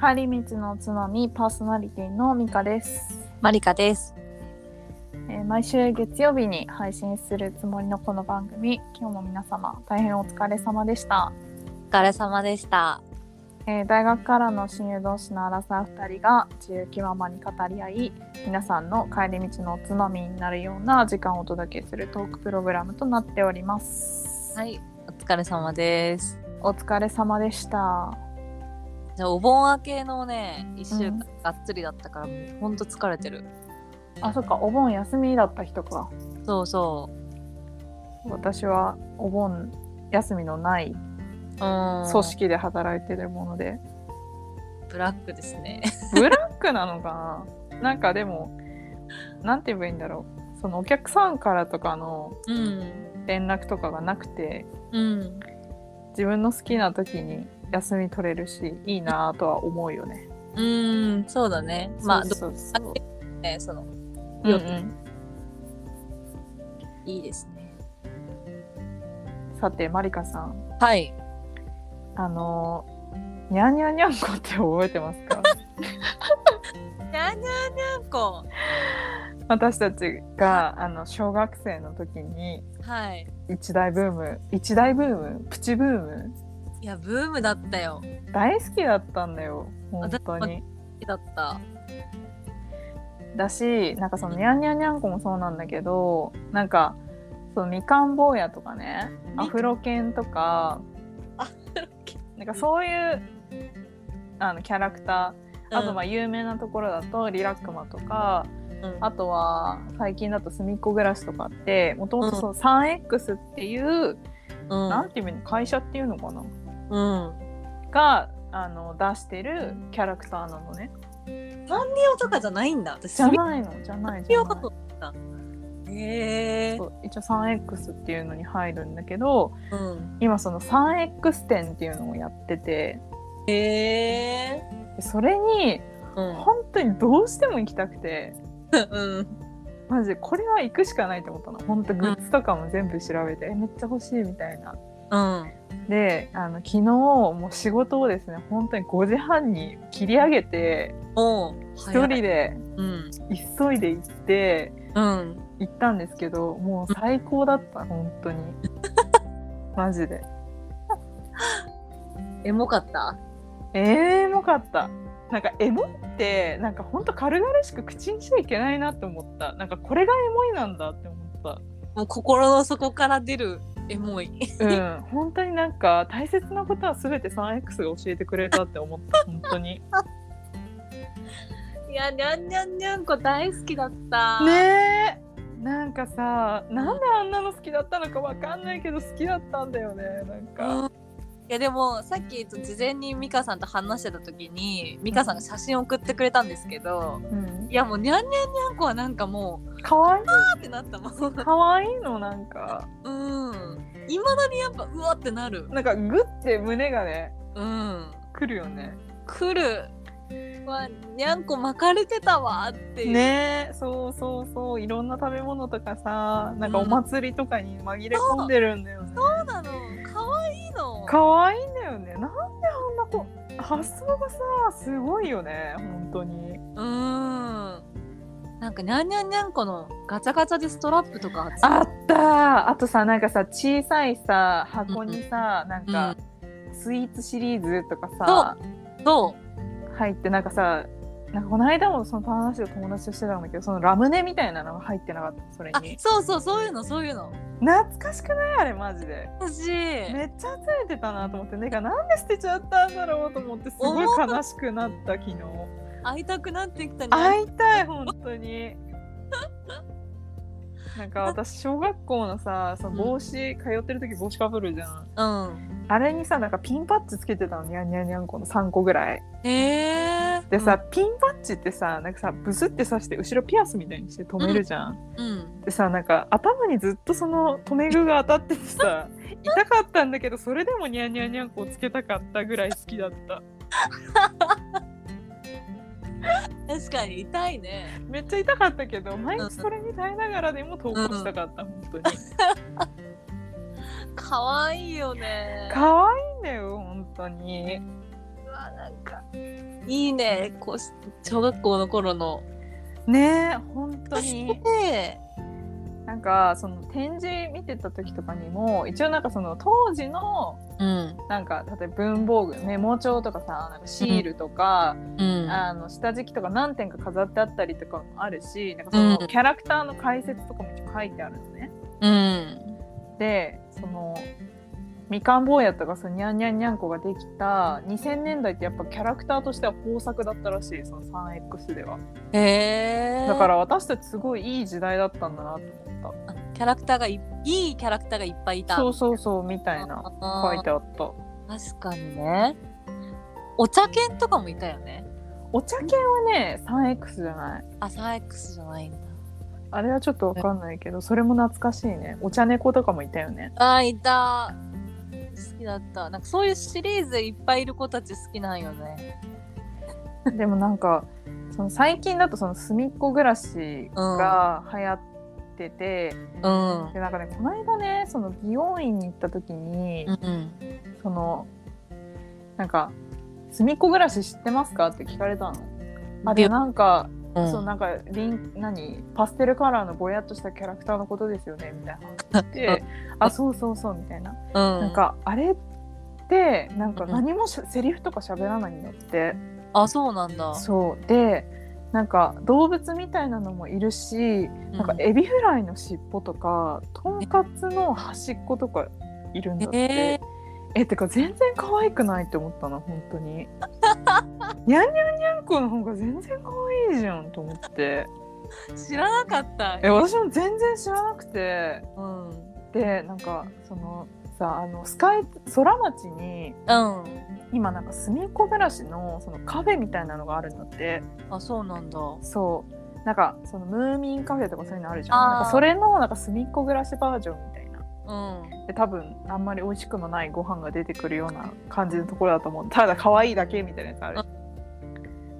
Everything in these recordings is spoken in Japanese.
帰り道のつまみパーソナリティのミカです、マリカです。えー毎週月曜日に配信するつもりのこの番組今日も皆様大変お疲れ様でした、お疲れ様でした。えー大学からの親友同士のアラサー2人が自由気ままに語り合い皆さんの帰り道のおつまみになるような時間をお届けするトークプログラムとなっております、はい、お疲れ様です。お疲れ様でしたじゃあお盆明けのね、一週うん間がっつりだったから、もうほんと疲れてる。あそっかお盆休みだった人かそうそ私はお盆休みのないうん。組織で働いてるもので、ブラックですね。ブラックなのかな？なんかでもなんて言えばいいんだろうそのお客さんからとかのうん。連絡とかがなくてうん。自分の好きな時に休み取れるしいいなとは思うよねうん、そうだね。まあ、そうそうね、その、うんうんいいですね。さてマリカさんはい。あのにゃんにゃんにゃんこって覚えてますか？にゃんにゃんにゃんこ。私たちがあの小学生の時にはい。一大ブーム一大ブーム？プチブーム？いや、ブームだったよ。大好きだったんだよ本当に。好きだった。だしなんかそのにゃんにゃんにゃんこもそうなんだけどなんかそのみかん坊やとかねアフロ犬とかなんかそういうあのキャラクターあとまあ有名なところだとリラックマとか、うん、あとは最近だとすみっこ暮らしとかってもともとその 3X っていう、うん、なんていうの会社っていうのかなうん。があの出してるキャラクターなのね。サンリオとかじゃないんだ。私じゃないのじゃないじゃない。へえ一応 3X っていうのに入るんだけどうん。今その 3X 展っていうのをやっててへえでそれにうん。本当にどうしても行きたくてうん。マジでこれは行くしかないと思ったの本当グッズとかも全部調べて、えめっちゃ欲しいみたいなうん。であの昨日もう仕事をですね本当に5時半に切り上げて。一人でうん。急いで行ってうん。行ったんですけどもう最高だった本当に マジでエモかった？えー、もかったなんかエモってなんかほんと軽々しく口にしちゃいけないなって思ったなんかこれがエモいなんだって思ったもう心の底から出るエモい。うん本当になんか大切なことは全て 3X が教えてくれたって思った本当に いや、にゃんにゃんにゃんこ大好きだった。ねえなんかさなんであんなの好きだったのかわかんないけど好きだったんだよねなんうんか、いやでもさっき事前に美香さんと話してた時に美香さんが写真送ってくれたんですけどうん。いやもうにゃんにゃんにゃんこはなんかもうかわいい。ってなったもん。かわいいのなんか。うん。いまだにやっぱうわってなる。なんかグッて胸がねうん。くるよね。来る。わにゃんこ巻かれてたわっていう、ねえそうそうそう。いろんな食べ物とかさなんかお祭りとかに紛れ込んでるんだよね、そうなの可愛いのかわいいんだよね。なんであんなこ発想がさすごいよね。本当に。うん。なんかにゃんにゃんにゃんこのガチャガチャでストラップとかあった。あとさなんかさ小さいさ箱にさ、なんか、スイーツシリーズとかさそ入ってなんかさなんかこの間もその話を友達としてたんだけどそのラムネみたいなのが入ってなかった？それに。そうそうそういうのそういうの。懐かしくないあれマジで。私。めっちゃ集めてたなと思って。なんかなんで捨てちゃったんだろうと思ってすごい悲しくなった昨日。会いたくなってきたにゃん会いたい本当に。なんか私小学校のさその帽子、通ってる時帽子かぶるじゃん。うん。あれにさなんかピンパッチつけてたのにゃんにゃんにゃんこの3個ぐらい。へえでさ、ピンパッチってさなんかさブスって刺して後ろピアスみたいにして止めるじゃん、うん。でさなんか頭にずっとその留め具が当たっててさ 痛かったんだけどそれでもニャンニャンニャンこをつけたかったぐらい好きだった。確かに痛いね。めっちゃ痛かったけど毎日それに耐えながらでも投稿したかった、本当に。可愛いよね。可愛いんだよ本当にわなんかいいねこう小学校の頃の。ねえ本当に。でなんかその展示見てた時とかにも一応なんかその当時のうん。なんか例えば文房具メモ帳とかさなんかシールとか、うん。あの下敷きとか何点か飾ってあったりとかもあるしなんかそのうん。キャラクターの解説とかも書いてあるのね。うん。でそのみかん坊やとかそのニャンニャンニャンコができた2000年代ってやっぱキャラクターとしては豊作だったらしいその 3X では。へえだから私たちすごいいい時代だったんだなと思っキャラクターがいいいキャラクターがいっぱいいた。たそうそうそうみたいな書いてあった。確かにね。お茶犬とかもいたよね。お茶犬はね 3X じゃない。あ 3X じゃないんだ。あれはちょっとわかんないけどそれも懐かしいね。お茶猫とかもいたよね。あーいた好きだった。なんかそういうシリーズいっぱいいる子たち好きなんよね。でもなんかその最近だとその隅っこ暮らしが流行ってて、うん。でなんかねこの間ねその美容院に行った時に、うんそのなんか「隅っこ暮らし知ってますか?」って聞かれたの。あでなんか、うん。そうなんかリン何？パステルカラーのぼやっとしたキャラクターのことですよね？みたいな。話であそうそうそうみたいな、うん。なんかあれってなんか何もしセリフとか喋らないんだって。あそうなんだ。そう。でなんか動物みたいなのもいるし、なんかエビフライの尻尾とかとんかつの端っことかいるんだって。ええてか全然可愛くないって思ったの本当に。にゃんにゃんにゃんこの方が全然可愛いじゃんと思って。ー、知らなかった。え私も全然知らなくて。うん。でなんかそのさあのスカイ空町にうん。今なんか隅っこ暮らしのそのカフェみたいなのがあるんだって。あそうなんだ。そう。なんかそのムーミンカフェとかそういうのあるじゃん。なんかそれのなんか隅っこ暮らしバージョンうん。で多分あんまり美味しくもないご飯が出てくるような感じのところだと思う。ただ可愛いだけみたいなやつある。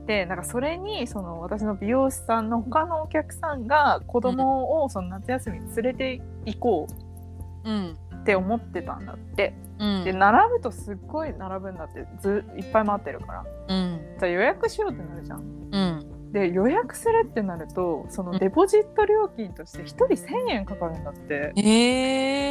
でなんかそれにその私の美容師さんの他のお客さんが子供をその夏休みに連れて行こうって思ってたんだって。うん。で並ぶとすっごい並ぶんだって。ずいっぱい待ってるから。うん。じゃあ予約しようってなるじゃん。うんで予約するってなるとそのデポジット料金として1人1,000円かかるんだって。え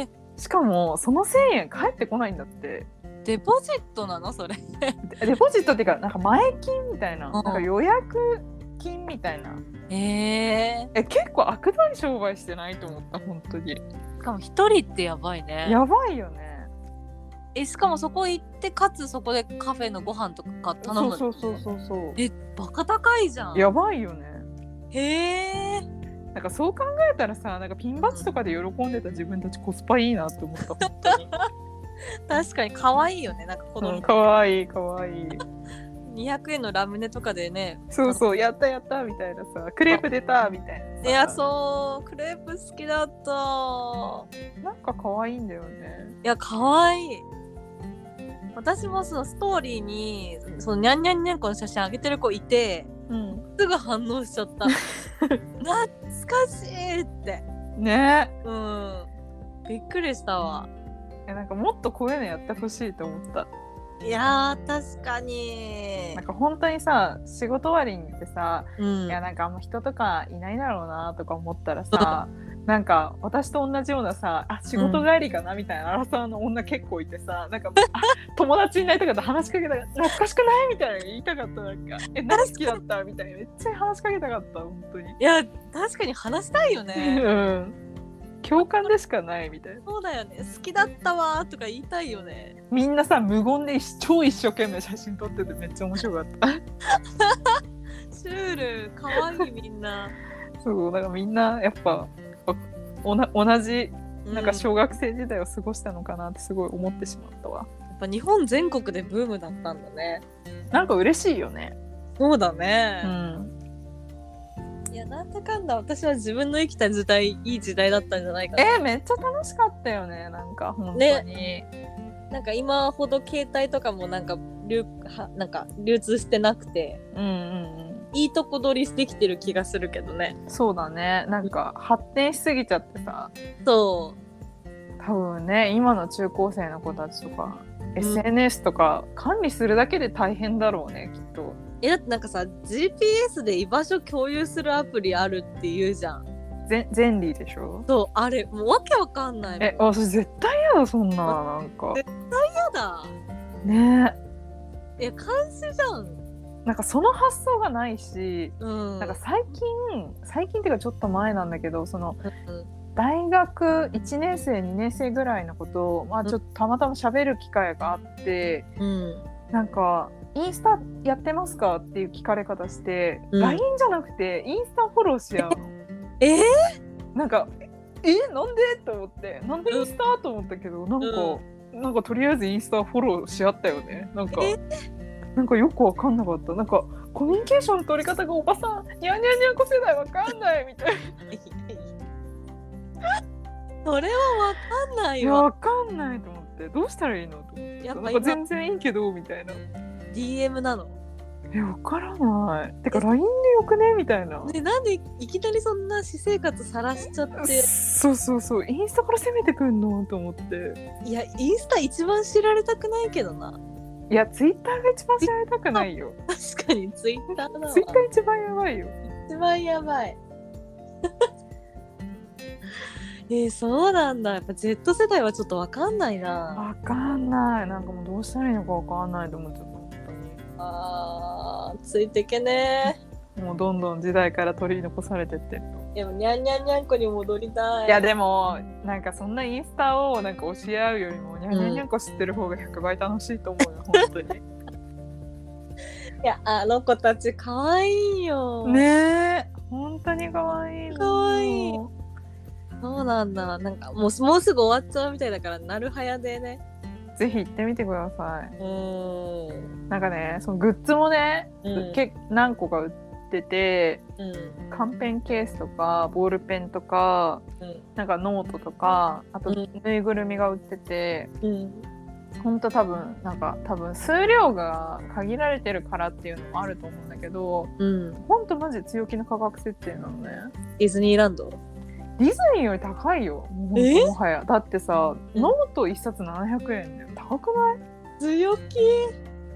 ー、しかもその1,000円返ってこないんだって。デポジットなの？それ。でデポジットっていうかなんか前金みたいなうん。なんか予約金みたいな。ええ結構悪どい商売してないと思った本当に。ー、しかも一人ってやばいね。やばいよねえしかもそこ行ってかつそこでカフェのご飯とか頼むそうそうそうそうそう。えバカ高いじゃん。やばいよね。へえ。なんかそう考えたらさなんかピンバッジとかで喜んでた自分たちコスパいいなって思った 確かに可愛いよね。なんか子供、うんかわいいかわい。い200円のラムネとかでね。そうそうやったやったみたいなさクレープ出たみたいなさ。いやそうクレープ好きだった。なんか可愛いんだよね。いや可愛い私もそのストーリーにそのニャンニャンニャンコの写真上げてる子いてうん。すぐ反応しちゃった。懐かしいって。ね。うん。びっくりしたわ。えなんかもっとこういうのやってほしいと思った。いやー確かに。なんか本当にさ仕事終わりに行ってさ、うん。いやなんかあんま人とかいないだろうなとか思ったらさなんか私と同じようなさあ仕事帰りかなみたいなアラサーの女結構いてさなんかあ友達になりたかった話しかけたかった懐かしくない？みたいなの言いたかったなんか。え何好きだった？みたいな。めっちゃ話しかけたかった本当に。いや確かに話したいようねん。共感でしかないみたいな。そうだよね。好きだったわーとか言いたいよね。みんなさ無言で一超一生懸命写真撮っててめっちゃ面白かった。シュール。可愛いみんな。そうだからみんなやっぱおな同じなんかう小学生時代を過ごしたのかなってすごい思ってしまったわ。やっぱ日本全国でブームだったんだねなんか嬉しいよね。そうだうね、ん。いやなんだかんだ私は自分の生きた時代いい時代だったんじゃないかなえーめっちゃ楽しかったよね。なんか本当に。なんか今ほど携帯とかもなんか流はなんか流通してなくてうんうんいいとこ取りできてる気がするけどね。うん。そうだね。なんか発展しすぎちゃってさ。そ多分ね今の中高生の子たちとか、ん。SNS とか管理するだけで大変だろうねきっと。えだってなんかさ GPS で居場所共有するアプリあるって言うじゃん。ぜゼンリーでしょ？そうあれもうわけわかんないえあそれ絶対嫌だそんななんか。絶やだ。ね。いや監視じゃんなんかその発想がないし、うんなんか最近最近っていうかちょっと前なんだけどそのうん大学1年生2年生ぐらいのことを、まあ、ちょっとたまたま喋る機会があって、うんなんか「インスタやってますか?」っていう聞かれ方して、うん LINE じゃなくてインスタフォローし合うの。えー、なんか「え？なんで?」と思って「なんでインスタ?」と思ったけどなんか、なんかとりあえずインスタフォローし合ったよね。なんかえ？なんかよくわかんなかった。なんかコミュニケーションの取り方がおばさんニャンニャンニャン子世代わかんないみたいな。それはわかんないいやわわかんないと思って。どうしたらいいのと思って。やっぱ全然いいけどみたいな。DM なの？えわからない。てか LINE でよくね？みたいな。ねなんでいきなりそんな私生活さらしちゃって？そうそうそう。インスタから攻めてくんの？と思って。いやインスタ一番知られたくないけどないやツイッターが一番知られたくないよ。確かにツイッターだわ。ツイッター一番やばいよ。一番やばい。えー、そうなんだ。やっぱ Z 世代はちょっとわかんないな。わかんない。なんかもうどうしたらいいのかわかんないと思っちゃった。本あーついてけねもうどんどん時代から取り残されてって。るーでもにゃんにゃんにゃんこに戻りたい。いやでもなんかそんなインスタをなんか教え合うよりもニャンニャンニャンコ知ってる方が100倍楽しいと思うよ本当に。いやあの子たちかわいいよ。ねえ本当に可愛いの可愛い。そうなんだ。なんかもうもうすぐ終わっちゃうみたいだからなるはやでね。ぜひ行ってみてください。うん。なんかねそのグッズもね、うん。け何個か売っててうん。カンペンケースとかボールペンとかうん。なんかノートとかあとうん。ぬいぐるみが売ってて、うん。ほんと多分なんか多分数量が限られてるからっていうのもあると思うんだけどうん。ほんとマジ強気の価格設定なのね。ディズニーランド？ディズニーより高いよ。もはや。だってさうん。ノート1冊700円だよ。高くない？強気？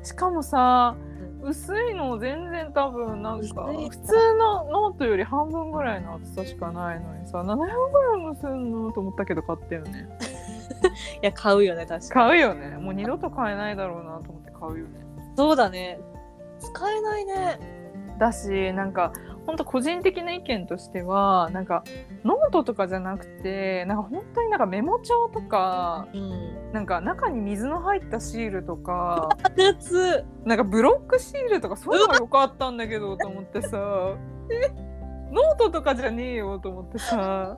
しかもさ薄いの全然多分なんか普通のノートより半分ぐらいの厚さしかないのにさ700円もすんのと思ったけど買ったよね。いや買うよね確か買うよね。もう二度と買えないだろうなと思って買うよね。にそうだね。使えないね。だしなんかほんと個人的な意見としてはなんかノートとかじゃなくてなんか本当になんかメモ帳とかうん。なんか中に水の入ったシールとかあとなんかブロックシールとかそういうのがよかったんだけどと思ってさ。ノートとかじゃねえよと思ってさ。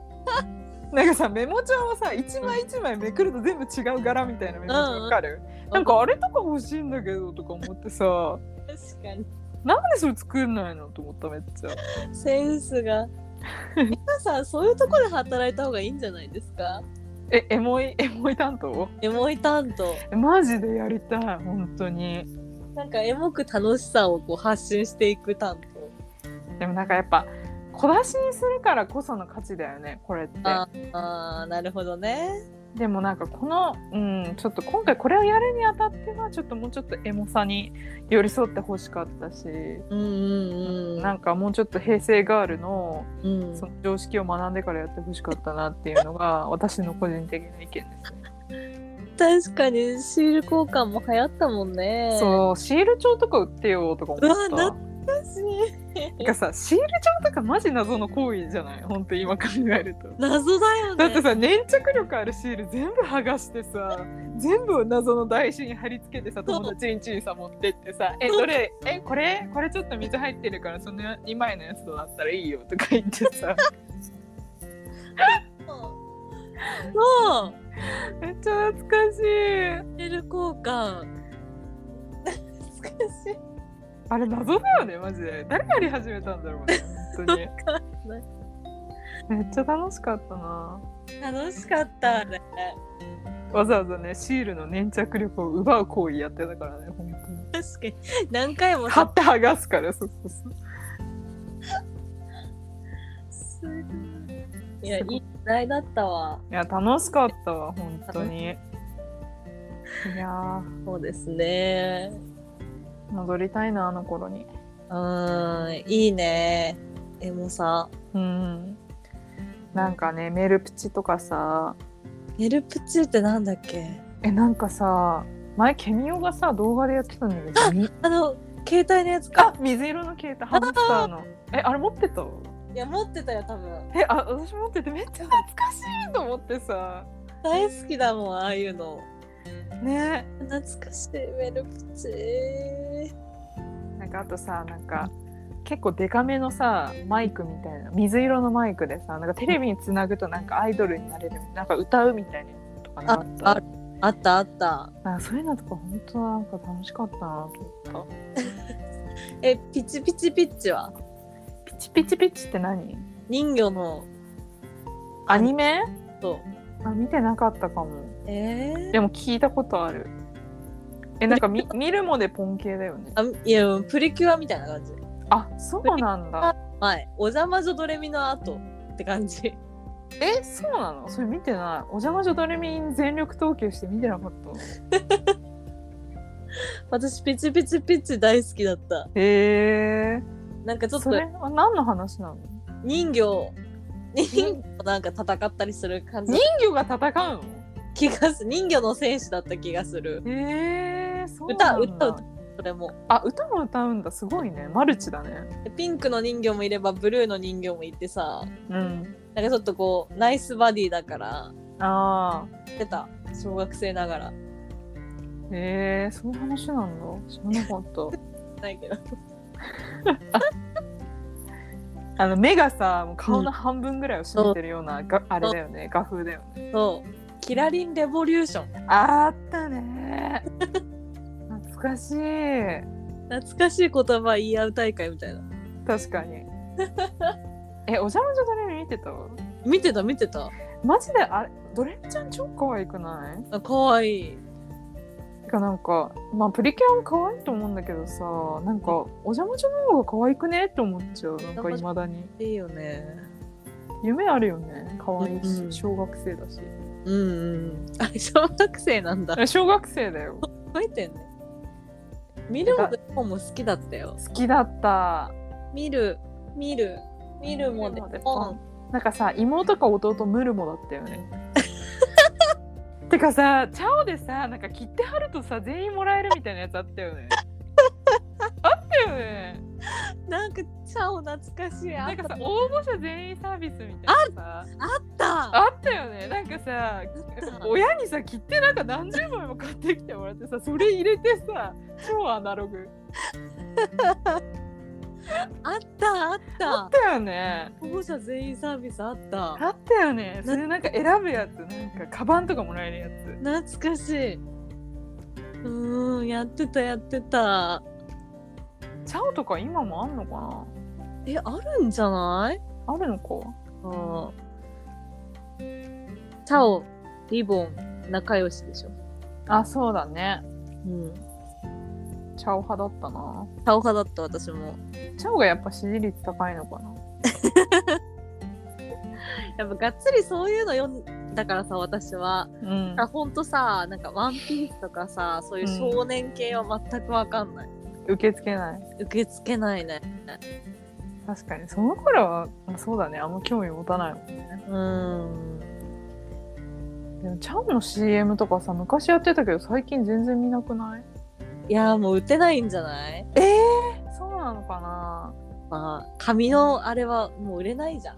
なんかさメモ帳はさ一枚一枚めくると全部違う柄みたいなメモ帳わかる、なんかあれとか欲しいんだけどとか思ってさ。確かになんでそれ作んないのと思っためっちゃ。センスが。皆さんそういうとこで働いた方がいいんじゃないですか？えエモいエモい担当？エモい担当。えマジでやりたい本当に。なんかエモく楽しさをこう発信していく担当。でもなんかやっぱ小出しにするからこその価値だよねこれって。ああーなるほどねでもなんかこのうんちょっと今回これをやるにあたってはちょっともうちょっとエモさに寄り添ってほしかったし、うんうんうん。なんかもうちょっと平成ガールのうん。その常識を学んでからやってほしかったなっていうのが私の個人的な意見ですね。確かにシール交換も流行ったもんね。そうシール帳とか売ってよとか思うわっしなんかさシール帳とかマジ謎の行為じゃない？本当今考えると。謎だよね。だってさ粘着力あるシール全部剥がしてさ全部謎の台紙に貼り付けてさ友達ん家にさ持ってってさ「えどれ？えこれ？これちょっと水入ってるからその2枚のやつとだったらいいよ」とか言ってさ。そう。めっちゃ懐かしい。シール交換。懐かしいあれ謎だよねマジで。誰やり始めたんだろうね 本当に。めっちゃ楽しかったな。楽しかった。あれわざわざねシールの粘着力を奪う行為やってたからね本当に。確かに。何回も貼って剥がすからそうそうそう。すごい。い。やいい代だったわ。いや楽しかったわ本当に。いやそうですね。ー戻りたいなあの頃に。うーんいいね。エモさ。うん。なんかねメルプチとかさ。メルプチってなんだっけ？えなんかさ前ケミオがさ動画でやってたんだけどみあの携帯のやつか。あ水色の携帯ハムスターの。えあれ持ってた？いや持ってたよ多分。えあ私持っててめっちゃ懐かしいと思ってさ。大好きだもんああいうのね。懐かしいメルプチなんかあとさなんか結構デカめのさマイクみたいな水色のマイクでさなんかテレビにつなぐとなんかアイドルになれるなんか歌うみたいなやつとかなかった？ああったあった。なんかそういうのとか本当なんか楽しかったなと思っ えピチピチピッチは？たピチピチピチって何？人魚のアニメ？とあ見てなかったかもえー、でも聞いたことある。えなんかみ 見るもでポン系だよね。あいやプリキュアみたいな感じ。あそうなんだ。前お邪魔女ドレミの後って感じ。えそうなの？それ見てない。お邪魔女ドレミに全力投球して見てなかった。私ピチピチピッチ大好きだった。へえなんかちょっとそれは何の話なの？人魚人魚となんか戦ったりする感じ。人魚が戦うの？気がする。人魚の戦士だった気がする。へえそう歌なんだ。歌歌それも。あ歌も歌うんだ。すごいね。マルチだね。でピンクの人魚もいればブルーの人魚もいてさ。うん。なんかちょっとこうナイスバディだから。ああ出た。小学生ながら。へえそういう話なんだ。知らなかった。ないけど。あの目がさもう顔の半分ぐらいを占めてるような、があれだよね。画風だよね。そうキラリンレボリューション。あったね。懐かしい。懐かしい言葉言い合う大会みたいな。確かに。えお邪魔女ドレミ見てた？見てた見てた。マジで？あれ？ドレミちゃん超可愛くない？あかわい。かなんかまあプリキュアも可愛いと思うんだけどさなんかお邪魔女の方が可愛くね？って思っちゃう。なんかいまだにいいよね。夢あるよね。可愛いし、うん。小学生だしうんうん。あ小学生なんだ。え小学生だよ。覚えてんね。見るもで本も好きだったよ。好きだった。見る見る見るもでも。なんかさ妹か弟ムルモだったよね。てかさチャオでさなんか切ってはるとさ全員もらえるみたいなやつあったよね。あったよねなんかチャオ懐かしい。なんかさ応募者全員サービスみたいなさ。あった。あったよね。なんかさた。親にさ切ってなんか何十枚も買ってきてもらってさそれ入れてさ超アナログ。あったあっあたったよね。保護者全員サービスあった。あったよね。それなんか選ぶやつ。なんかカバンとかもらえるやつ。懐かしい。うーんやってたやってたチャオとか今もあんのかな？えあるんじゃない？あるのか。うん。チャオリボン仲良しでしょ。あそうだね。うん。チャオ派だったな。チャオ派だった私も。チャオがやっぱ支持率高いのかな？やっぱがっつりそういうの読んだからさ私は。うん。あほんとさなんか「ワンピースとかさそういう少年系は全く分かんない、受け付けない。受け付けないね。確かにその頃はまあそうだね。あんま興味持たないもんね。うん。でもチャオの CM とかさ昔やってたけど最近全然見なくない？いやーもう売ってないんじゃない？ええそうなのかな？まあ紙のあれはもう売れないじゃん。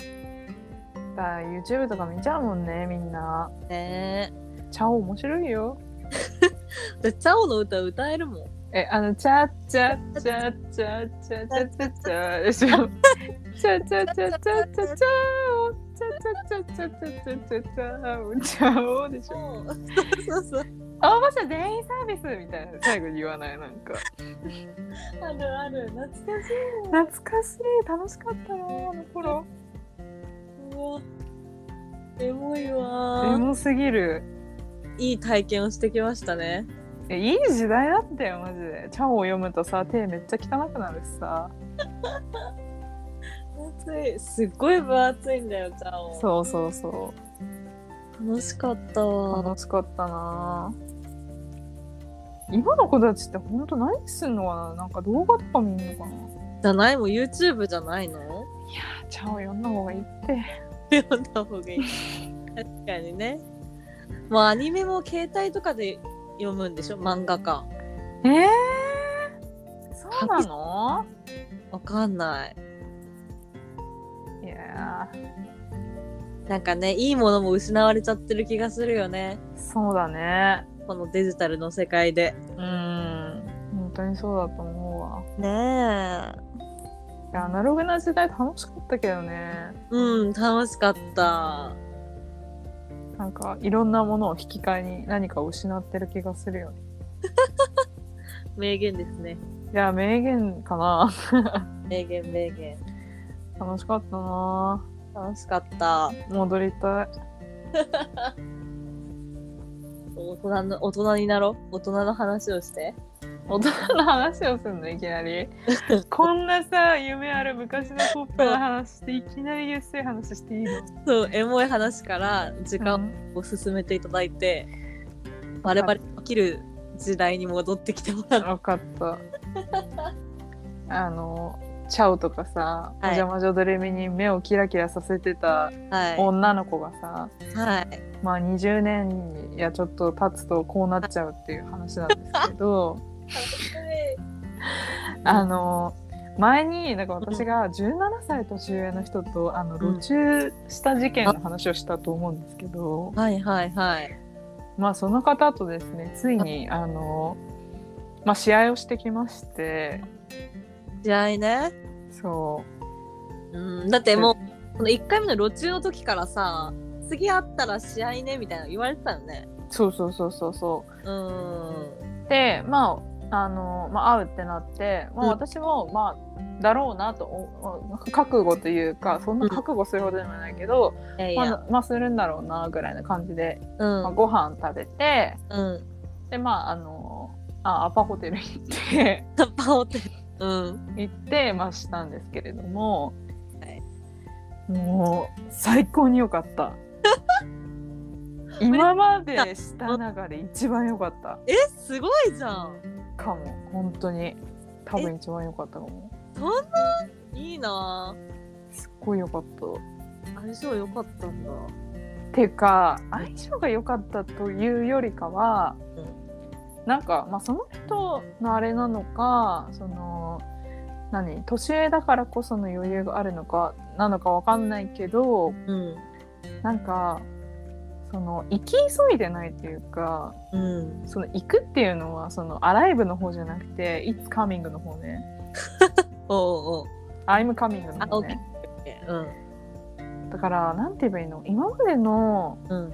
だ YouTube とか見ちゃうもんねみんな。ね。チャオ面白いよ。チャオの歌歌えるもんえあのチャッチャッチャッチャッチャッチャッチャッチャでしょチャッチャッチャッチャッチャッチャッチャオチャッチャッチャッチャッチャッチャッチャッチャッチャオチャオでしょそうそうそう応募者全員サービスみたいな。最後に言わない。なんか。あるある。懐かしい。懐かしい。楽しかったよあの頃。うわエモいエわモすぎる。いい体験をしてきましたね。えいい時代だったよマジで。チャオを読むとさ手めっちゃ汚くなるしさ。厚い。すっごい分厚いんだよちゃおそうそうそ楽しかったうわ。楽しかったな。今の子たちってほんと何すんのかな？なんか動画とか見んのかな？じゃない？もん YouTube じゃないの？ちゃんを読んだ方がいいって。読んだ方がいい。確かにね。もうアニメも携帯とかで読むんでしょ？漫画か。えー、そうなの？わかんない。いやなんかねいいものも失われちゃってる気がするよね。ーそうだね。このデジタルの世界で。うん。本当にそうだと思うわ。ねえ。いやアナログな時代楽しかったけどね。うん楽しかったなんかいろんなものを引き換えに何かを失ってる気がするよね。名言ですね。いや名言かな。名言名言。楽しかったな。楽しかった。戻りたい。大人の大人になろう？大人の話をして大人の話をするのいきなり。こんなさ夢ある昔のポップな話していきなりゆっせい話していいの？そうエモい話から時間うん。を進めていただいて、バレバレ起きる時代に戻ってきてもらう分かった。あのチャオとかさ、はい。お邪魔女ドレミに目をキラキラさせてたは女の子がさ、いはい。まあ20年やちょっと経つとこうなっちゃうっていう話なんですけどあの前になんか私が17歳年上の人とあのうん路中した事件の話をしたと思うんですけど、はいはいはい。まあその方とですねついにあ。の、まあ、試合をしてきまして。試合ね。そう。んだってもうこの1回目の路中の時からさ次会ったら試合ねみたいな言われてたよね。うそうそうそうそうそう。うん。でまああの、まあ、会うってなって、まあ、うん。私も、まあだろうなとお覚悟というかそんな覚悟するほどでもないけど、いやいや。まあ、まあするんだろうなぐらいな感じで、うん。まあ、ご飯食べてうん。でまああのあアパホテル行ってパオテル。うん。行ってまあしたんですけれども、はい。もう最高に良かった。今までした中で一番良かった。えすごいじゃんかも。本当に。多分一番良かったかも。そんな？いいな。すっごい良かった。相性良かったんだ。ていうか相性が良かったというよりかは、なんか、まあ、その人のあれなのかその何？年上だからこその余裕があるのかなのかわかんないけどうん。なんかその行き急いでないっていうかうん。その行くっていうのはそのアライブの方じゃなくて「It's coming」の方ね。おうおう「I'm coming」のあ方ね。うんだからなんて言えばいいの？今までのうん。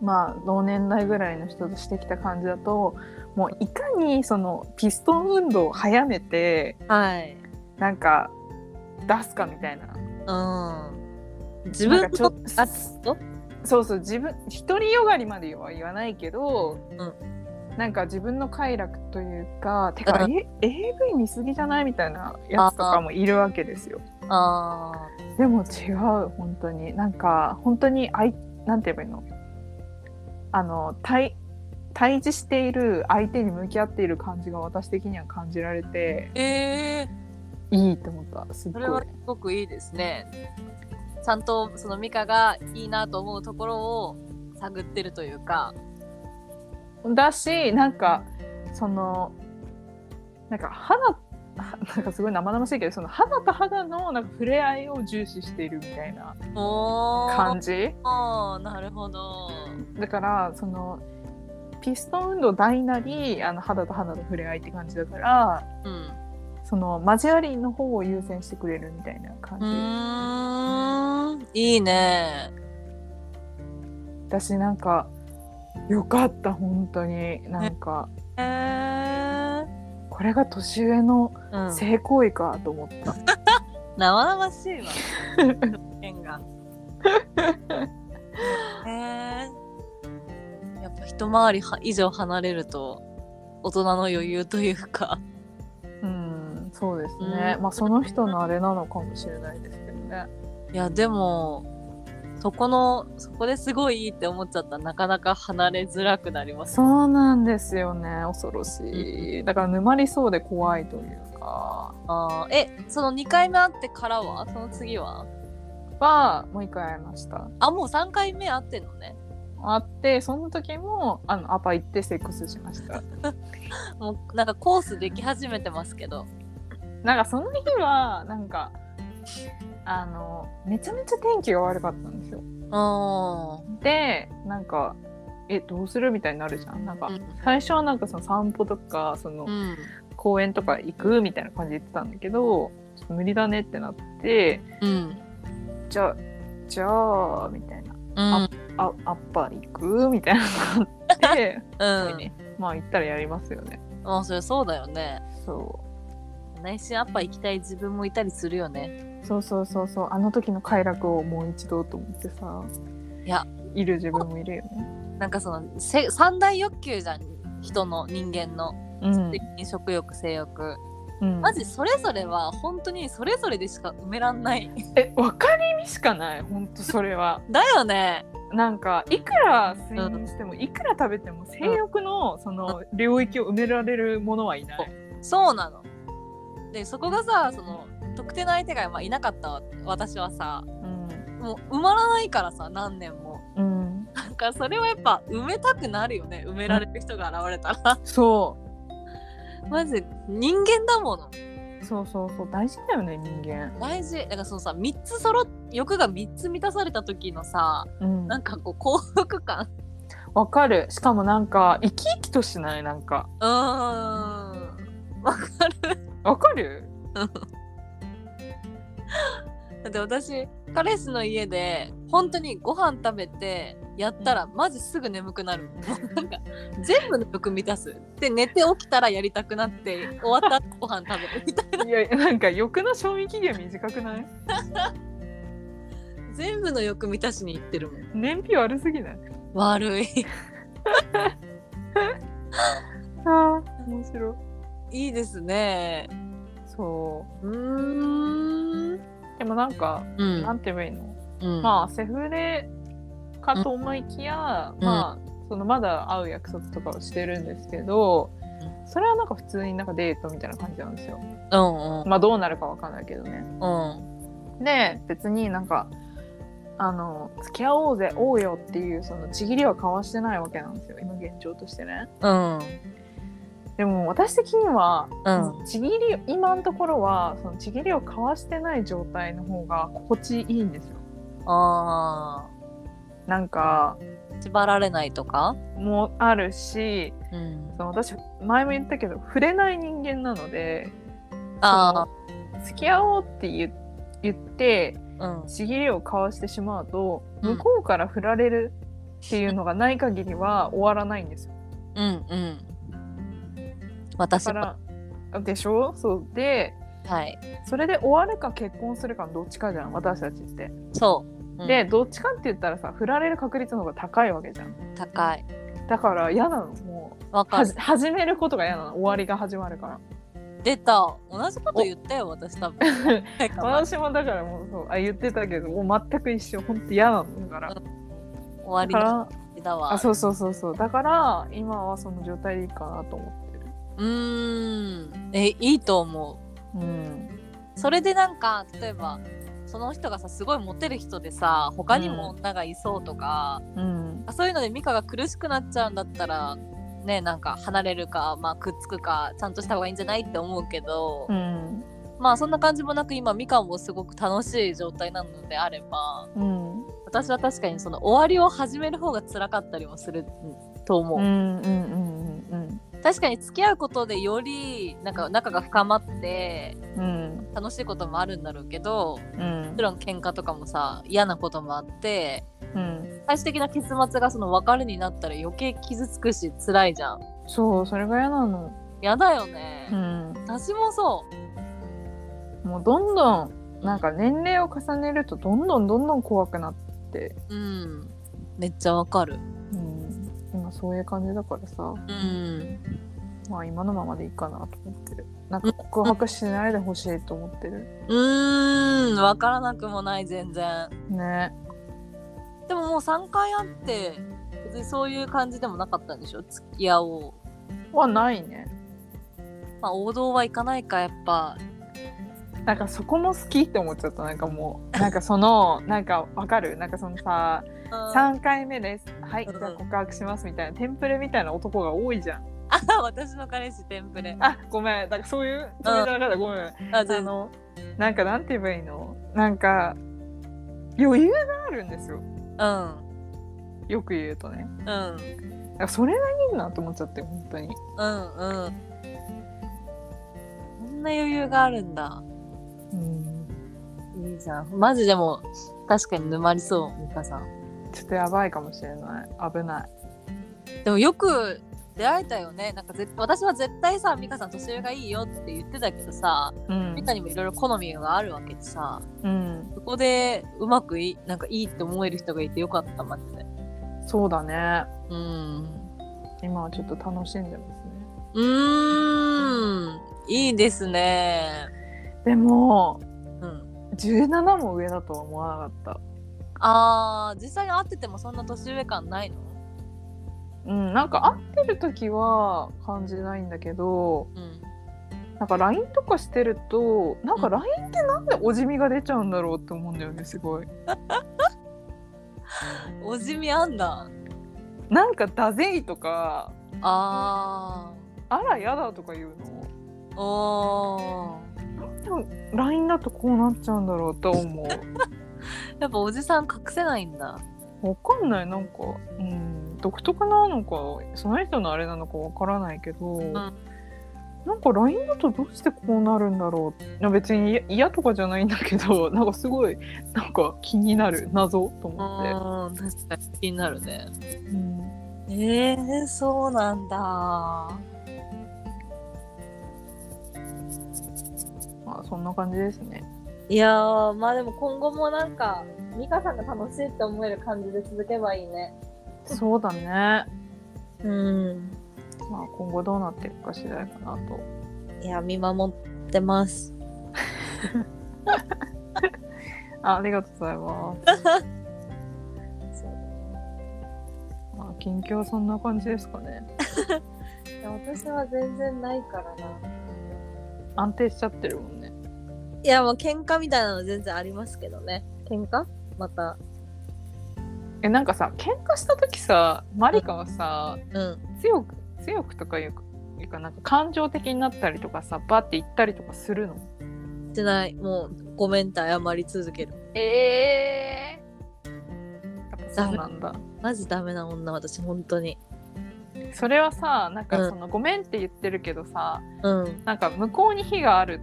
まあ同年代ぐらいの人としてきた感じだともういかにそのピストン運動を早めてはい。なんか出すかみたいな。うん。自分なんかちょのあとそうそう自分独りよがりまでは言わないけど、うん。なんか自分の快楽というかてか、うん。え AV 見すぎじゃないみたいなやつとかもいるわけですよ。あでも違う本当に。なんか本当にあいなんて言えばいいの？あの対対峙している相手に向き合っている感じが私的には感じられてーえー、いいと思った。すっそれはごいすごくいいですねちゃんとそのミカがいいなと思うところを探ってるというか。だしなんかそのなんか肌 なんかすごい生々しいけどその肌と肌のなんか触れ合いを重視しているみたいな感じ？あー。なるほど。だからそのピストン運動大なりあの肌と肌の触れ合いって感じだからうんその交わりの方を優先してくれるみたいな感うじ、ーん。いいね。私なんかよかった本当に。なんかえー、これが年上のうん。性行為かと思った、生々しいわ。が。へえやっぱ一回りは以上離れると大人の余裕というか。うんそうですね、うん。まあその人のあれなのかもしれないですけどね。いやでもそこのそこですごいいいって思っちゃった。らなかなか離れづらくなります。そうなんですよね恐ろしい。だから沼りそうで怖いというか。あー。えその2回目会ってからは？その次は？はもう一回会いました。あもう3回目会ってんのね。会ってその時もあのアパ行ってセックスしました。もうなんかコースでき始めてますけどなんかその日はなんかあのめちゃめちゃ天気が悪かったんですよ。あでなんかえどうするみたいになるじゃん。なんか、うん。最初はなんかその散歩とかその、うん。公園とか行くみたいな感じで言ってたんだけどちょっと無理だねってなってうん。じゃあじゃあみたいな。うん。あアッパー行くみたいなのがあって、うん。まあ行ったらやりますよね。あそれそうだよね。そ内心アッパ行きたい自分もいたりするよね。うそうそうそうそう。あの時の快楽をもう一度と思ってさ。いや。いる自分もいるよね。なんかそのせ三大欲求じゃん人の人間の。うん。食欲性欲。うん。マジそれぞれは本当にそれぞれでしか埋めらんない。え分かりみしかない？ほんとそれは。だよね。なんかいくら睡眠しても、いくら食べても性欲のその領域を埋められるものはいない、そうなのでそこがさその特定の相手がまあいなかった私はさうん。もう埋まらないからさ何年も。うん、なんかそれはやっぱ埋めたくなるよね埋められる人が現れたら。そマジ人間だもの。うそうそうそう大事だよね人間、大事。だからそのさ3つ揃っ欲が3つ満たされた時のさうん。なんかこう幸福感。わかる。しかもなんか生き生きとしないなんか。うーん。わかるわかる？だって私彼氏の家で本当にご飯食べてやったらマジすぐ眠くなる、なんか全部の欲満たすで寝て起きたらやりたくなって終わった後ご飯食べるみたいな。いやなんか欲の賞味期限短くない？全部の欲満たしに行ってるもん。燃費悪すぎない？悪い。あー面白いいいですね。そう。ーん。うでもなんか、うん。なんて言えばいいの？うん。まあセフレかと思いきや、うん。まあそのまだ会う約束とかをしてるんですけど、それはなんか普通になんかデートみたいな感じなんですよ。うんうん。まあどうなるかわかんないけどね。うん。で別になんかあの付き合おうぜおうよっていうそのちぎりは交わしてないわけなんですよ。今現状としてね。うんでも私的には、うん。ちぎり今のところはそのちぎりを交わしてない状態の方が心地いいんですよ。あなんかー縛られないとか？もあるしうん。その私前も言ったけど触れない人間なのであ付き合おうって言言ってあうん。ちぎりを交わしてしまうとうん。向こうから振られるっていうのがない限りは終わらないんですよ。うんうん私だはからでしょ？そう。ではい。それで終わるか結婚するかのどっちかじゃん私たちって。そう、うん。でどっちかって言ったらさ振られる確率の方が高いわけじゃん。高い。だから嫌なの。もうわかる。始めることが嫌なの。終わりが始まるから。出た。同じこと言ったよ私多分。私もだからもうそうあ言ってたけどもう全く一緒。本当嫌なの。だから。終わりのだわ。あそうそうそうそう。だから今はその状態でいいかなと思って。る。うーん。えいいと思う。うん。それでなんか例えばその人がさすごいモテる人でさ他にも女がいそうとか、うん。そういうのでミカが苦しくなっちゃうんだったらねなんか離れるか、まあ、くっつくかちゃんとした方がいいんじゃないって思うけど、うん。まあそんな感じもなく今ミカもすごく楽しい状態なのであればうん。私は確かにその終わりを始める方が辛かったりもすると思う、うんうんうんうん確かに付き合うことでよりなんか仲が深まってうん。楽しいこともあるんだろうけどうん。もちろん喧嘩とかもさ嫌なこともあってうん。最終的な結末がその別れになったら余計傷つくし辛いじゃん。そうそれが嫌なの。嫌だよね、うん。私もそもうどんどんなんか年齢を重ねるとどんどんどんどん怖くなって、ううん。めっちゃわかる。うん、今そういう感じだからさ。うんままあ今のままでいいかなと思ってる。なんか告白しないでほしいと思ってる。うーん。分からなくもない全然。ね。でももう3回会って別にそういう感じでもなかったんでしょ？付き合おう。はないね。まあ王道はいかないかやっぱ。なんかそこも好きって思っちゃった。なんかもうなんかその なんかわかる？なんかそのさ3回目です。はいじゃあ告白しますみたいな。テンプレみたいな男が多いじゃんあ私の彼氏テンプレあごめん。なんかそういうつもりじゃなかったごめん。あのなんかなんて言えばいいの？なんか余裕があるんですよ。うん。よく言うとね。うん。だからそれがいいなと思っちゃって本当に。うんうん。こんな余裕があるんだ。うん。いいじゃん。マジでも確かに沼りそう美香さん。ちょっとやばいかもしれない。危ない。でもよく出会えたよね。なんかぜ私は絶対さ美香さん年上がいいよって言ってたけどさうん。美香にもいろいろ好みがあるわけでさうん。そこでうまくいいなんかいいって思える人がいてよかったマジでそうだね。うん。今はちょっと楽しんでますね。うーん。いいですね。でもうん。17も上だとは思わなかった。あー実際に会っててもそんな年上感ないの？うんなんか会ってる時は感じないんだけどうんなんか LINE とかしてるとなんかうん LINE ってなんでおじみが出ちゃうんだろうって思うんだよねすごい。おじみあんだ。なんか「だぜい」とかあ「あらやだ」とか言うの？なんで LINE だとこうなっちゃうんだろうと思う。やっぱおじさん隠せないんだわかんない。なんか、うん、独特なのかその人のあれなのかわからないけど、なんか LINE だとどうしてこうなるんだろう。別に嫌嫌とかじゃないんだけど なんかすごいなんか気になる謎と思って。うん確かに。気になるね。うん。えー、そうなんだ。まあそんな感じですね。いやーまあでも今後もなんか美香さんが楽しいって思える感じで続けばいいねそうだね。うんまあ今後どうなっていくか次第かなと。いや見守ってます あありがとうございます。そうまあ近況そんな感じですかね。いや私は全然ないからな安定しちゃってるもんね。いやもう喧嘩みたいなの全然ありますけどね喧嘩？また。えなんかさ喧嘩した時さマリカはさうん。強く強くとかいうかいうかなんか感情的になったりとかさバッて言ったりとかするの？してない。もうごめんって謝り続ける。ええやっぱそうなんだ。マジダメな女私本当に。それはさなんうん。かその、ごめんって言ってるけどさうん。なんか向こうに非がある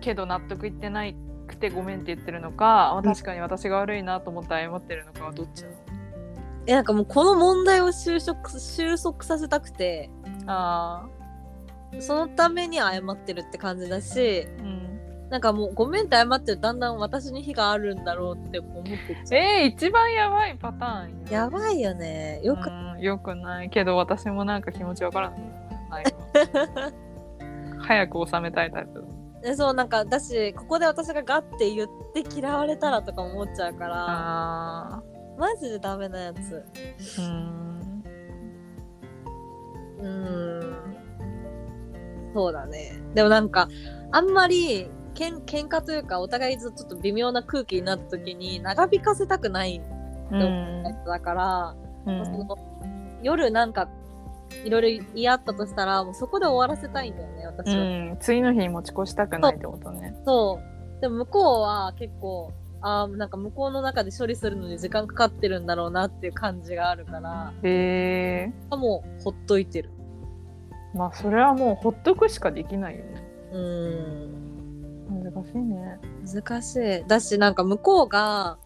けど納得いってないくてごめんって言ってるのか、あ確かに私が悪いなと思って謝ってるのかはどっちなの？えなんかもうこの問題を収束収束させたくて。あそのために謝ってるって感じだしーうん。なんかもうごめんって謝ってるとだんだん私に非があるんだろうって思ってえー、一番やばいパターンやばいよね。よく、うんよくないけど私もなんか気持ちわからない。早く収めたいタイプ。でそうなんかだしここで私がガッて言って嫌われたらとか思っちゃうから。あマジでダメなやつ。ーうん。うーん。そうだね。でもなんかあんまりけん喧嘩というかお互いずちょっと微妙な空気になった時に長引かせたくないうんやつだから、うん。夜なんかいろいろ言い合ったとしたらもうそこで終わらせたいんだよね私は、うん、次の日に持ち越したくないってことね。そうでも向こうは結構あーなんか向こうの中で処理するのに時間かかってるんだろうなっていう感じがあるからへえあもうほっといてるまあそれはもうほっとくしかできないよね。うーん難しいね。難しいだしなんか向こうが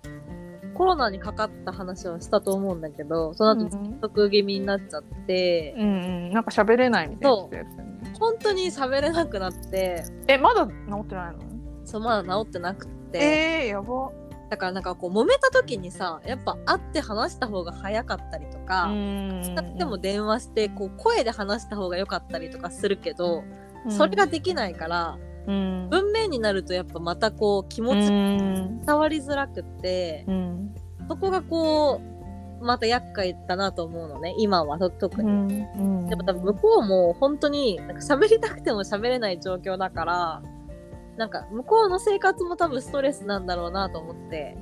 コロナにかかった話はしたと思うんだけどその後うんずっと気味になっちゃって、うんうん、なんか喋れないみたいなやつね。本当に喋れなくなって。え、まだ治ってないの？そうまだ治ってなくて、えー、やば。だからなんかこう揉めた時にさやっぱ会って話した方が早かったりとか、使っても電話してこう声で話した方が良かったりとかするけど、それができないから、うん文面になるとやっぱまたこう気持ちうん伝わりづらくって、うん。そこがこうまた厄介だなと思うのね今はと特うに。ん。うん。でも多分向こうも本当になんか喋りたくても喋れない状況だからなんか向こうの生活も多分ストレスなんだろうなと思って。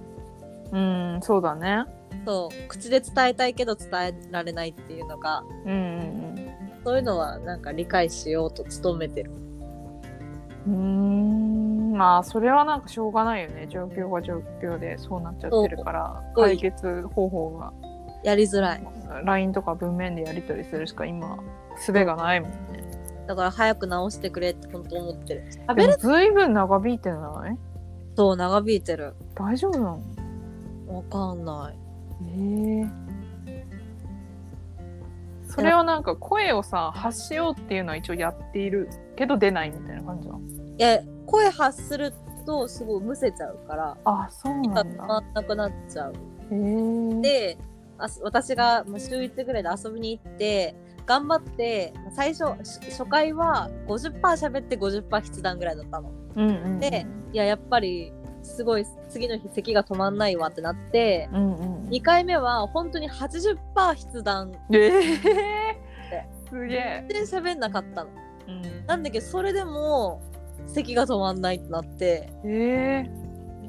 うんそうだね。そう。口で伝えたいけど伝えられないっていうのがうんうん。そういうのはなんか理解しようと努めてる。うん。まあそれはなんかしょうがないよね。状況が状況でそうなっちゃってるからそう。解決方法が。やりづらい。LINE とか文面でやり取りするしか今術がないもんね。だから早く直してくれって本当思ってる。喋でもれずいぶん長引いてない？そう長引いてる。大丈夫なの？わかんない。ええ。それはなんか声をさ発しようっていうのは一応やっているけど出ないみたいな感じなの？いや声発するとすごいむせちゃうからあそうがなんだ。止まんなくなっちゃう。であ私がまあ週1ぐらいで遊びに行って頑張って最初し初回は50%喋って50%筆談ぐらいだったの。うんうんうん。でいややっぱりすごい次の日咳が止まんないわってなってうんうん2回目は本当に80%筆談。ええすげえ。全然喋んなかったの。うん。なんだけどそれでも咳が止まんないってなって。ええ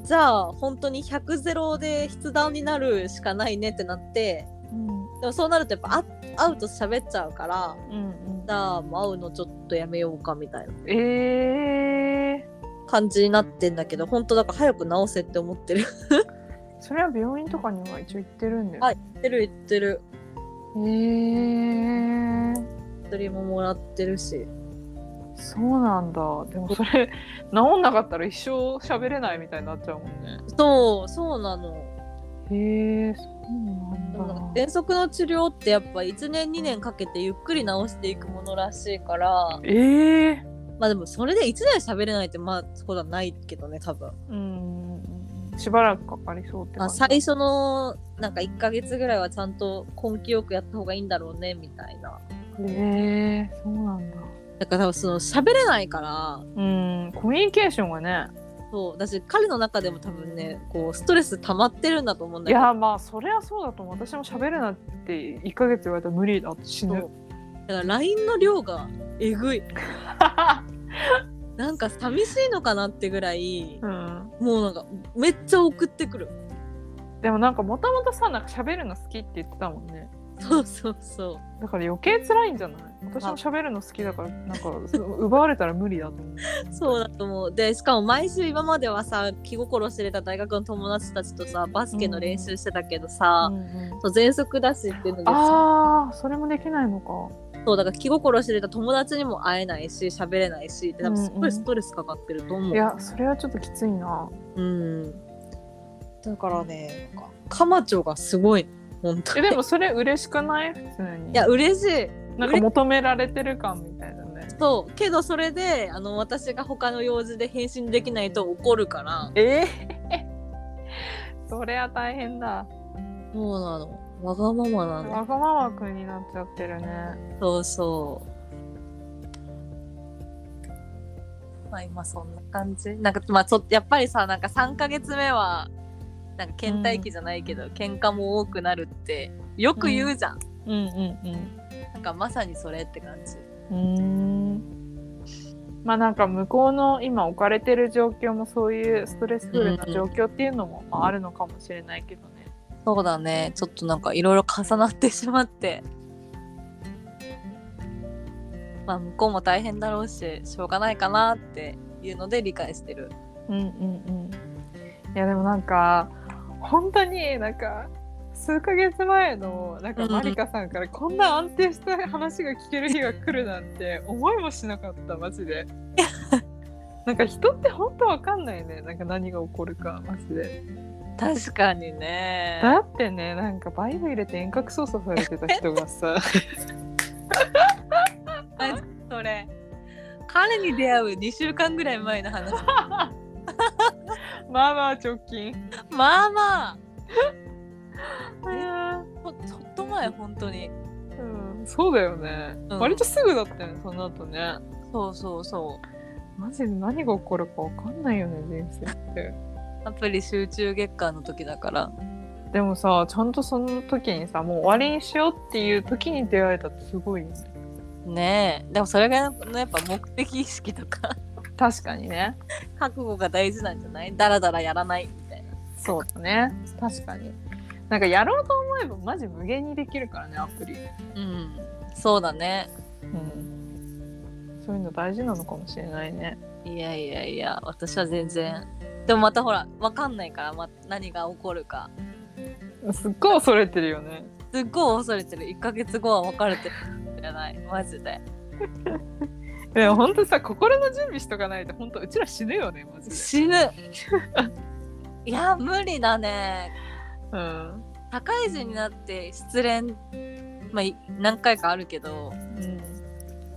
じゃあ本当に100ゼロで筆談になるしかないねってなって。うん。でもそうなるとやっぱあ会うと喋っちゃうから。うんうん。じゃあもう会うのちょっとやめようかみたいな。ええ感じになってんだけど本当だから早く治せって思ってる。それは病院とかには一応行ってるんだよ、はい言ってる言ってる。へえ薬ももらってるしそうなんだ。でもそれ 治んなかったら一生喋れないみたいになっちゃうもんね。そうそうなの。へえそうなんだ。喘息の治療ってやっぱ1年2年かけてゆっくり治していくものらしいから。ええ。まあでもそれで1年喋れないってまあそうだないけどね多分。うん。しばらくかかりそうってまあ、最初のなんか1ヶ月ぐらいはちゃんと根気よくやった方がいいんだろうねみたいな。へえそうなんだだから多分その喋れないからうんコミュニケーションがね。そうだし彼の中でも多分ねこうストレス溜まってるんだと思うんだいけど。やまあそりゃそうだと思う。私も喋るなって1ヶ月言われたら無理だ死ぬ。だから LINE の量がえぐい。なんか寂しいのかなってぐらいうん。もうなんかめっちゃ送ってくる。でもなんかもともとさなんか喋るの好きって言ってたもんね。そうそうそう。だから余計辛いんじゃない？私も喋るの好きだからなんか 奪われたら無理だと思う。そうだと思う。でしかも毎週今まではさ気心知れた大学の友達たちとさバスケの練習してたけどさ、うんうん。そう喘息だしっていうのでさああそれもできないのか。そうだから気心知れた友達にも会えないし喋れないしって多分すごいストレスかかってると思う。いやそれはちょっときついな。うん。だからね、なんか、カマチョがすごい、本当に。えでもそれ嬉しくない？普通に。いや、嬉しい。なんか求められてる感みたいだねそう。けど、それで、あの、私が他の用事で返信できないと怒るから、え？え それは大変だそうなの。わがままなの。わがままくんになっちゃってるねそうそう。まあ今そんな感じ。なんかまあそやっぱりさなんか3ヶ月目はなんか倦怠期じゃないけど、喧嘩も多くなるってよく言うじゃん。うんうんなんかまさにそれって感じ。うんうんまあなんか向こうの今置かれてる状況もそういうストレスフルな状況っていうのもまああるのかもしれないけどねそうだね。ちょっとなんかいろいろ重なってしまって。まあ向こうも大変だろうし、しょうがないかなっていうので理解してる。うんうんうんいやでもなんか本当になんか数ヶ月前のなんかうんマリカさんからこんな安定した話が聞ける日が来るなんて思いもしなかったマジで。なんか人って本当わかんないね。なんか何が起こるかマジで。確かにね。だってねなんかバイブ入れて遠隔操作されてた人がさ。それ。彼に出会う2週間ぐらい前の話。まあまあ直近。まあまああ ちょっと前本当に。うん。そうだよね、うん。割とすぐだったよねその後ね。そうそうそマジで何が起こるか分かんないよね人生って。うアプリ集中月間の時だから。でもさちゃんとその時にさもう終わりにしようっていう時に出会えたってすごいよね。ねえ。でもそれがやっぱ目的意識とか。確かにね。覚悟が大事なんじゃない？ダラダラやらないみたいな。そうだね。確かになんかやろうと思えばマジ無限にできるからねアプリ。うん。そうだね。うん。そういうの大事なのかもしれないね。いやいやいや私は全然。でもまたほら分かんないから、ま、何が起こるか。すっごい恐れてるよね。すっごい恐れてる。1ヶ月後は別れてる。かもしれない。マジで。でもほんとさ心の準備しとかないとほんとうちら死ぬよねマジで。死ぬ。いや無理だねうん。社会人になって失恋まあい何回かあるけど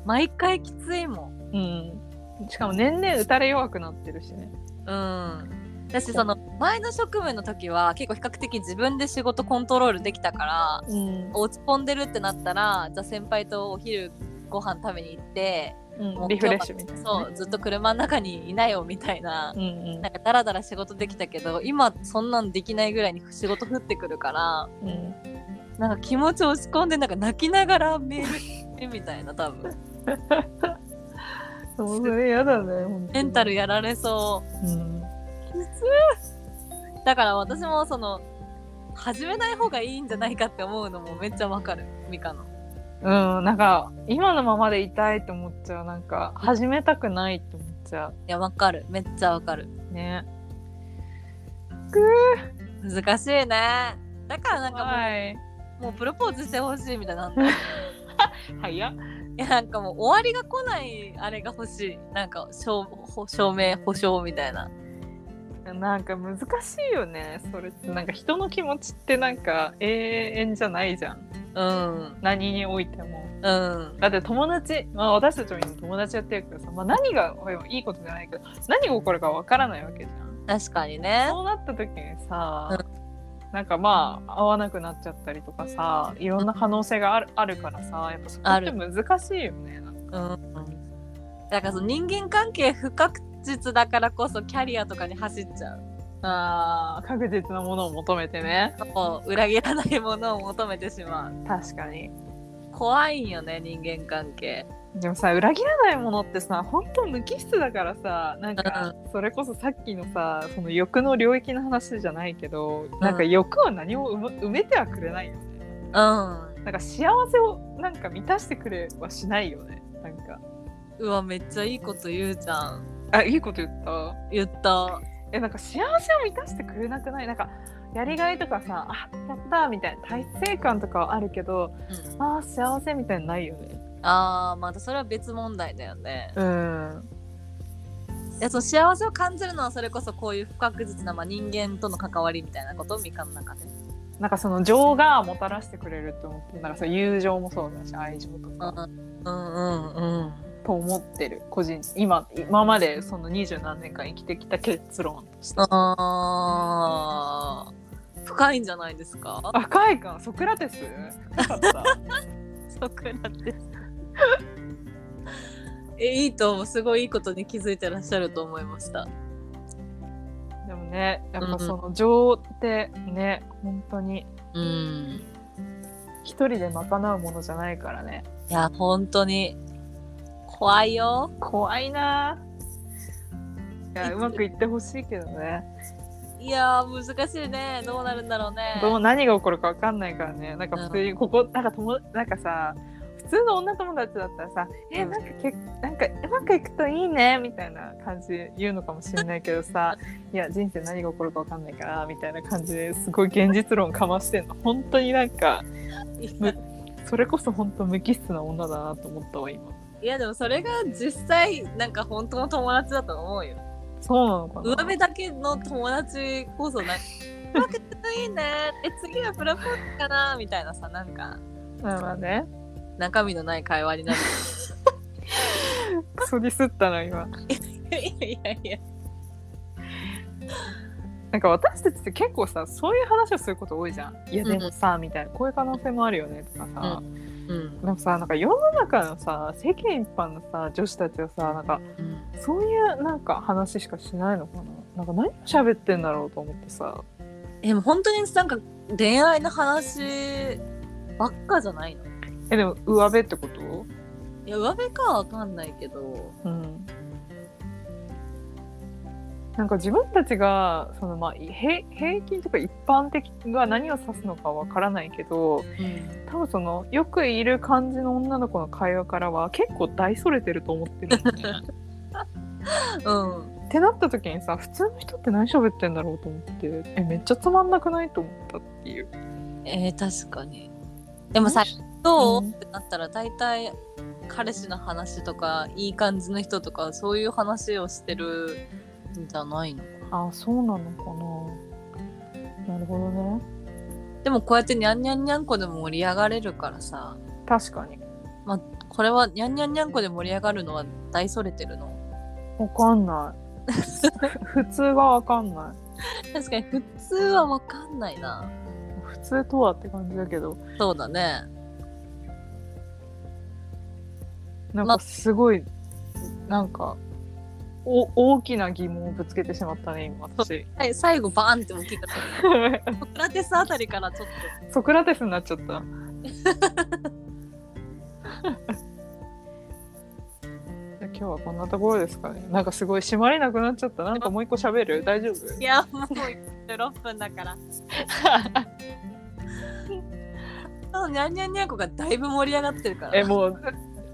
毎回きついもん。うん、しかも年々打たれ弱くなってるしね。うん。私その前の職務の時は結構比較的自分で仕事コントロールできたからうん、落ち込んでるってなったらじゃあ先輩とお昼ご飯食べに行ってもうリフレッシュみたいな、ね、そうずっと車の中にいなよみたいな。うんうん。なんかダラダラ仕事できたけど今そんなんできないぐらいに仕事降ってくるからうん。なんか気持ち落ち込んでなんか泣きながらメールみたいな多分。それ嫌だねメンタルやられそう。うん。だから私もその始めない方がいいんじゃないかって思うのもめっちゃわかるミカのうんなんか今のままでいたいって思っちゃう。なんか始めたくないって思っちゃいやわかる。めっちゃわかる。うね難しいね。だからなんかもう,、はい。もうプロポーズしてほしいみたいな 早っ。やなんかもう終わりが来ないあれが欲しい。なんか証ほ証明保証みたいな。なんか難しいよねそれって。なんか人の気持ちってなんか永遠じゃないじゃんうん。何においても。うん。だって友達、まあ、私たちも今友達やってるけどさ、まあ、何がいいことじゃないけど何が起こるかわからないわけじゃん。確かにね。そうなった時にさ、なんかまあ合わなくなっちゃったりとかさいろんな可能性があるあるからさやっぱそこって難しいよねなんか。うん。だからその人間関係不確実だからこそキャリアとかに走っちゃうあー確実なものを求めてね。もう裏切らないものを求めてしまう。確かに。怖いんよね人間関係。でもさ裏切らないものってさ本当無機質だからさなんかそれこそさっきのさその欲の領域の話じゃないけど、なんか欲は何も埋め埋めてはくれないよね。うん。なんか幸せをなんか満たしてくれはしないよね。なんか。うわめっちゃいいこと言うじゃん。あいいこと言った？言ったえなんか幸せを満たしてくれなくない？なんかやりがいとかさあやったーみたいな達成感とかはあるけど、あー幸せみたいなのないよね。あーまたそれは別問題だよね。うん。いやその幸せを感じるのはそれこそこういう不確実な、まあ、人間との関わりみたいなことみかんの中で。なんかその情がもたらしてくれると思ってなんかそう友情もそうだし愛情とか、うんうんうんと思ってる個人今今までその二十何年間生きてきた結論として。あー。深いんじゃないですか？赤いか。ソクラテス？ソクラテス。えいいと思う。すごいいいことに気づいてらっしゃると思いました。でもねやっぱその情ってね本当にうん。一人で賄うものじゃないからね。いや本当に怖いよ。怖いな。いやうまくいってほしいけどね。いやー難しいね。どうなるんだろうね。どう何が起こるか分かんないからね。なんか普通にここ、なんか友なんかさ普通の女友達だったらさ「えうん。なんかけなんかうまくいくといいね」みたいな感じで言うのかもしれないけどさ「いや人生何が起こるか分かんないから」みたいな感じですごい現実論かましてんの。本当になんかむそれこそ本当無機質な女だなと思ったわ今いやでもそれが実際なんか本当の友達だと思うよ。そうなのかな？上辺だけの友達こそなん かうまくいくといいね。え次はプロポーズかな？みたいなさなんか。まあまあね。中身のない会話になる。クソディスったな今。いやいやいやなんか私たちって結構さそういう話をすること多いじゃん。いやでもさ、みたいな。こういう可能性もあるよねとかさ、うんでもさなんか世の中のさ世間一般のさ女子たちはさなんかうん。そういうなんか話しかしないのかな？なんか何を喋ってんだろうと思ってさ。えでも本当になんか恋愛の話ばっかじゃないの？えでも上辺ってこと？いや上辺かはわかんないけど。うんなんか自分たちがそのまあ平平均とか一般的が何を指すのかわからないけど多分そのよくいる感じの女の子の会話からは結構大それてると思ってる。のね。うん。ってなった時にさ普通の人って何喋ってんだろうと思ってえめっちゃつまんなくないと思ったっていう。えー、確かに。でもさどう、うん。ってなったら大体彼氏の話とかいい感じの人とかそういう話をしてるんじゃないのあそうなのかな。なるほどね。でもこうやってニャンニャンニャンコでも盛り上がれるからさ確かに。これはニャンニャンニャンコで盛り上がるのは大それてるのわかんない。普通がわかんない。確かに普通はわかんないな普通とはって感じだけどそうだねなんかすごい、なんかお大きな疑問をぶつけてしまったね今私。はい最後バーンって大きかった ソクラテスあたりからちょっソクラテスになっちゃった。じゃあ今日はこんなところですかね。なんかすごい締まりなくなっちゃった。なんかもう一個喋る？大丈夫？といやもう6分だから。そのニャンニャンニャンコがだいぶ盛り上がってるから。えもう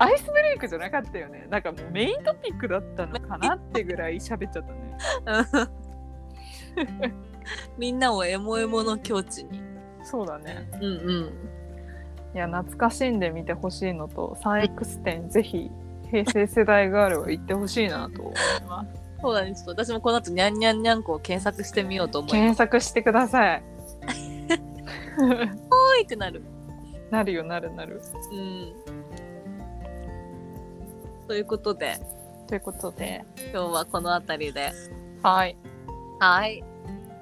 アイスブレイクじゃなかったよね。なんかもうメイントピックだったのかなってぐらい喋っちゃったね。みんなをエモエモの境地に。そうだね。うんうん。いや懐かしんで見てほしいのと 3X 店ぜひ平成世代ガールは行ってほしいなと思います。そうだねちょっと私もこの後ニャンニャンニャンコを検索してみようと思います。検索してください。おいってなる。なるよなるなる。うんということで。ということで。今日はこの辺りで。はい。はい。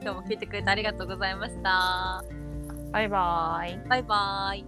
今日も聞いてくれてありがとうございました。バイバーイ。バイバイ。